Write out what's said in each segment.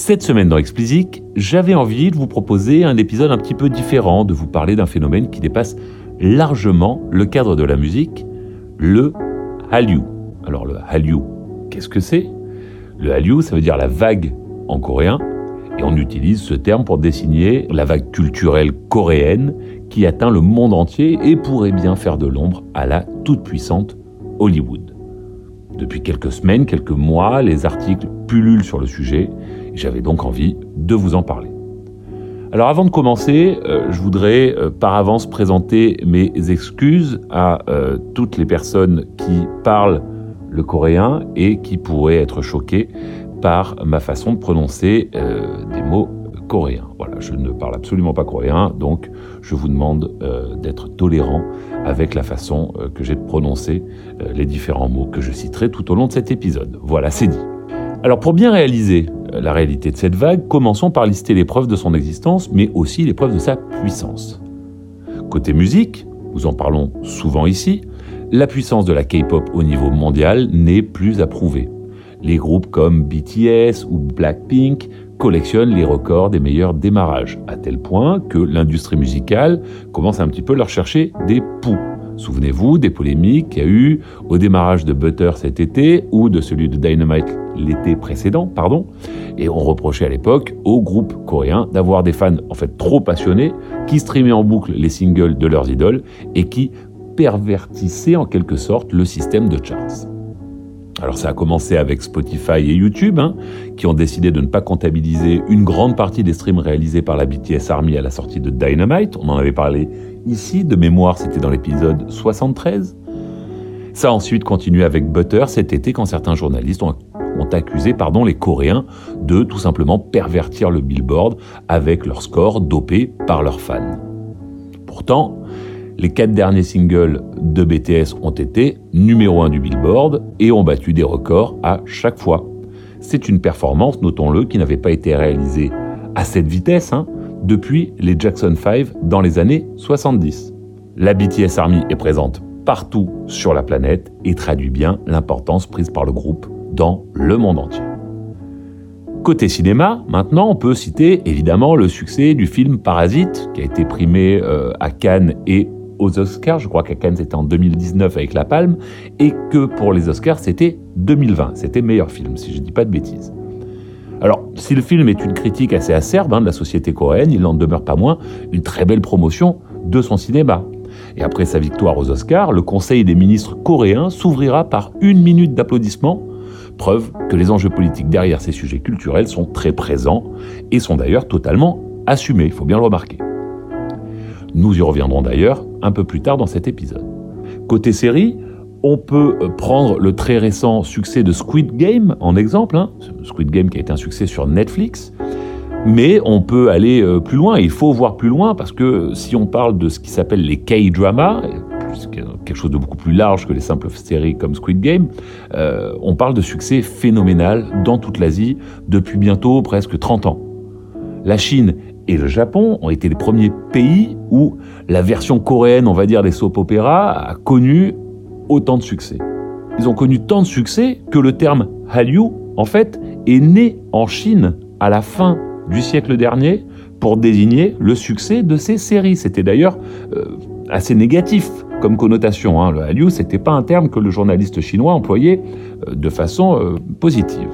Cette semaine dans Explicit, j'avais envie de vous proposer un épisode un petit peu différent, de vous parler d'un phénomène qui dépasse largement le cadre de la musique, le Hallyu. Alors le Hallyu, qu'est-ce que c'est? Le Hallyu, ça veut dire la vague en coréen, et on utilise ce terme pour désigner la vague culturelle coréenne qui atteint le monde entier et pourrait bien faire de l'ombre à la toute-puissante Hollywood. Depuis quelques semaines, quelques mois, les articles pullulent sur le sujet et j'avais donc envie de vous en parler. Alors avant de commencer, euh, je voudrais euh, par avance présenter mes excuses à euh, toutes les personnes qui parlent le coréen et qui pourraient être choquées par ma façon de prononcer des mots coréens. Voilà, je ne parle absolument pas coréen, donc je vous demande d'être tolérant avec la façon que j'ai de prononcer les différents mots que je citerai tout au long de cet épisode. Voilà, c'est dit. Alors pour bien réaliser euh, la réalité de cette vague, commençons par lister les preuves de son existence, mais aussi les preuves de sa puissance. Côté musique, nous en parlons souvent ici, la puissance de la K-pop au niveau mondial n'est plus à prouver. Les groupes comme BTS ou Blackpink collectionnent les records des meilleurs démarrages, à tel point que l'industrie musicale commence un petit peu à leur chercher des poux. Souvenez-vous des polémiques qu'il y a eu au démarrage de Butter cet été ou de celui de Dynamite l'été précédent, pardon. Et on reprochait à l'époque au groupe coréen d'avoir des fans en fait trop passionnés qui streamaient en boucle les singles de leurs idoles et qui pervertissaient en quelque sorte le système de charts. Alors ça a commencé avec Spotify et YouTube, hein, qui ont décidé de ne pas comptabiliser une grande partie des streams réalisés par la BTS Army à la sortie de Dynamite. On en avait parlé ici, de mémoire c'était dans l'épisode 73. Ça a ensuite continué avec Butter cet été quand certains journalistes ont, ont accusé pardon, les Coréens de tout simplement pervertir le billboard avec leurs scores dopés par leurs fans. Pourtant, les quatre derniers singles de BTS ont été numéro 1 du Billboard et ont battu des records à chaque fois. C'est une performance, notons-le, qui n'avait pas été réalisée à cette vitesse hein, depuis les Jackson 5 dans les années 70. La BTS Army est présente partout sur la planète et traduit bien l'importance prise par le groupe dans le monde entier. Côté cinéma, maintenant, on peut citer évidemment le succès du film Parasite, qui a été primé euh, à Cannes et aux Oscars. Je crois qu'à Cannes, c'était en 2019 avec La Palme. Et que pour les Oscars, c'était 2020. C'était meilleur film, si je ne dis pas de bêtises. Alors, si le film est une critique assez acerbe hein, de la société coréenne, il n'en demeure pas moins une très belle promotion de son cinéma. Et après sa victoire aux Oscars, le Conseil des ministres coréens s'ouvrira par une minute d'applaudissement, preuve que les enjeux politiques derrière ces sujets culturels sont très présents et sont d'ailleurs totalement assumés, il faut bien le remarquer. Nous y reviendrons d'ailleurs un peu plus tard dans cet épisode. Côté série, on peut prendre le très récent succès de Squid Game en exemple, hein. Squid Game qui a été un succès sur Netflix, mais on peut aller euh, plus loin, il faut voir plus loin, parce que si on parle de ce qui s'appelle les K-dramas, quelque chose de beaucoup plus large que les simples séries comme Squid Game, euh, on parle de succès phénoménal dans toute l'Asie depuis bientôt presque 30 ans. La Chine et le Japon ont été les premiers pays où la version coréenne, on va dire, des soap opéras a connu autant de succès. Ils ont connu tant de succès que le terme Hallyu, en fait, est né en Chine à la fin du siècle dernier pour désigner le succès de ces séries. C'était d'ailleurs euh, assez négatif comme connotation. Hein. Le Hallyu, c'était pas un terme que le journaliste chinois employait euh, de façon euh, positive.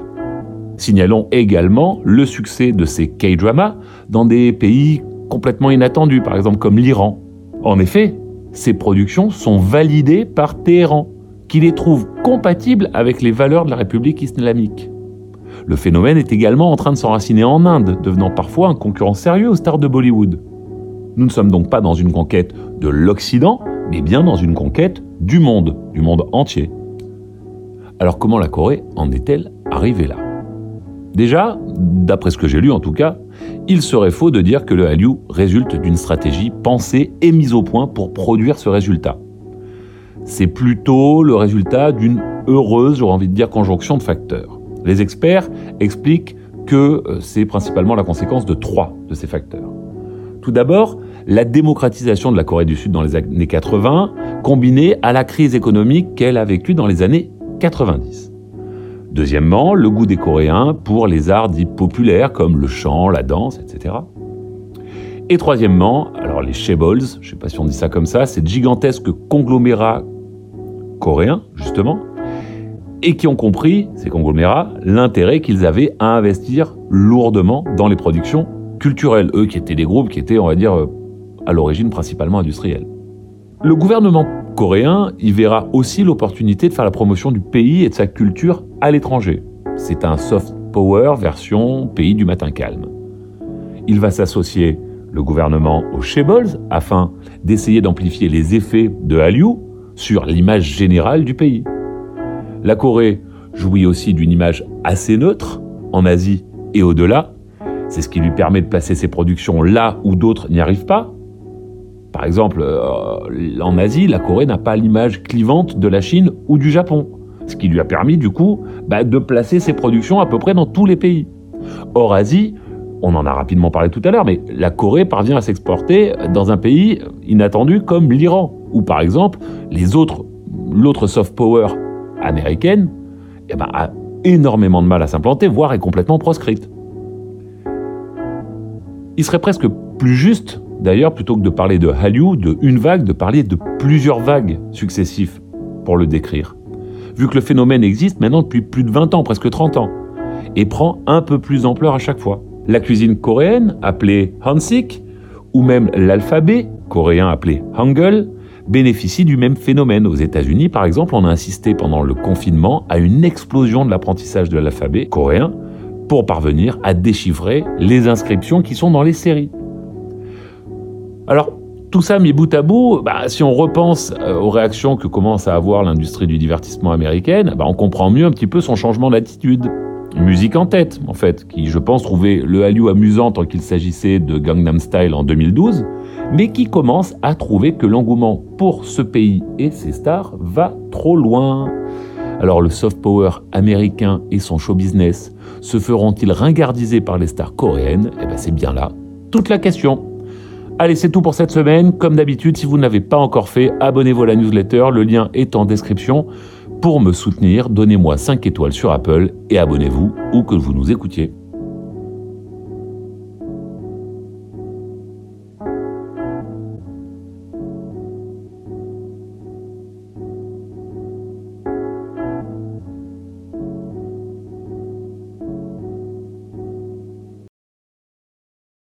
Signalons également le succès de ces K-dramas dans des pays complètement inattendus, par exemple comme l'Iran. En effet, ces productions sont validées par Téhéran, qui les trouve compatibles avec les valeurs de la République islamique. Le phénomène est également en train de s'enraciner en Inde, devenant parfois un concurrent sérieux aux stars de Bollywood. Nous ne sommes donc pas dans une conquête de l'Occident, mais bien dans une conquête du monde, du monde entier. Alors comment la Corée en est-elle arrivée là? Déjà, d'après ce que j'ai lu en tout cas, il serait faux de dire que le Hallyu résulte d'une stratégie pensée et mise au point pour produire ce résultat. C'est plutôt le résultat d'une heureuse, j'aurais envie de dire, conjonction de facteurs. Les experts expliquent que euh, c'est principalement la conséquence de trois de ces facteurs. Tout d'abord, la démocratisation de la Corée du Sud dans les années 80, combinée à la crise économique qu'elle a vécue dans les années 90. Deuxièmement, le goût des Coréens pour les arts dits populaires comme le chant, la danse, etc. Et troisièmement, alors les Chaebols, je ne sais pas si on dit ça comme ça, c'est gigantesques conglomérats coréens, justement, et qui ont compris, ces conglomérats, l'intérêt qu'ils avaient à investir lourdement dans les productions culturelles, eux qui étaient des groupes qui étaient, on va dire, euh, à l'origine principalement industriels. Le gouvernement coréen y verra aussi l'opportunité de faire la promotion du pays et de sa culture à l'étranger. C'est un soft power version pays du matin calme. Il va s'associer, le gouvernement, aux Chaebols afin d'essayer d'amplifier les effets de Hallyu sur l'image générale du pays. La Corée jouit aussi d'une image assez neutre en Asie et au-delà. C'est ce qui lui permet de placer ses productions là où d'autres n'y arrivent pas. Par exemple, euh, en Asie, la Corée n'a pas l'image clivante de la Chine ou du Japon, ce qui lui a permis du coup bah, de placer ses productions à peu près dans tous les pays. Hors Asie, on en a rapidement parlé tout à l'heure, mais la Corée parvient à s'exporter dans un pays inattendu comme l'Iran, ou par exemple les autres, l'autre soft power américaine eh ben, a énormément de mal à s'implanter, voire est complètement proscrite. Il serait presque plus juste, d'ailleurs, plutôt que de parler de Hallyu, de une vague, de parler de plusieurs vagues successives pour le décrire. Vu que le phénomène existe maintenant depuis plus de 20 ans, presque 30 ans, et prend un peu plus d'ampleur à chaque fois. La cuisine coréenne, appelée Hansik, ou même l'alphabet coréen appelé Hangul, bénéficie du même phénomène. Aux États-Unis, par exemple, on a assisté pendant le confinement à une explosion de l'apprentissage de l'alphabet coréen pour parvenir à déchiffrer les inscriptions qui sont dans les séries. Alors, tout ça mis bout à bout, bah, si on repense euh, aux réactions que commence à avoir l'industrie du divertissement américaine, bah, on comprend mieux un petit peu son changement d'attitude. Musique en tête, en fait, qui, je pense, trouvait le Hallyu amusant tant qu'il s'agissait de Gangnam Style en 2012, mais qui commence à trouver que l'engouement pour ce pays et ses stars va trop loin. Alors le soft power américain et son show business se feront-ils ringardiser par les stars coréennes? Eh bien c'est bien là toute la question. Allez, c'est tout pour cette semaine. Comme d'habitude, si vous ne l'avez pas encore fait, abonnez-vous à la newsletter. Le lien est en description. Pour me soutenir, donnez-moi 5 étoiles sur Apple et abonnez-vous où que vous nous écoutiez.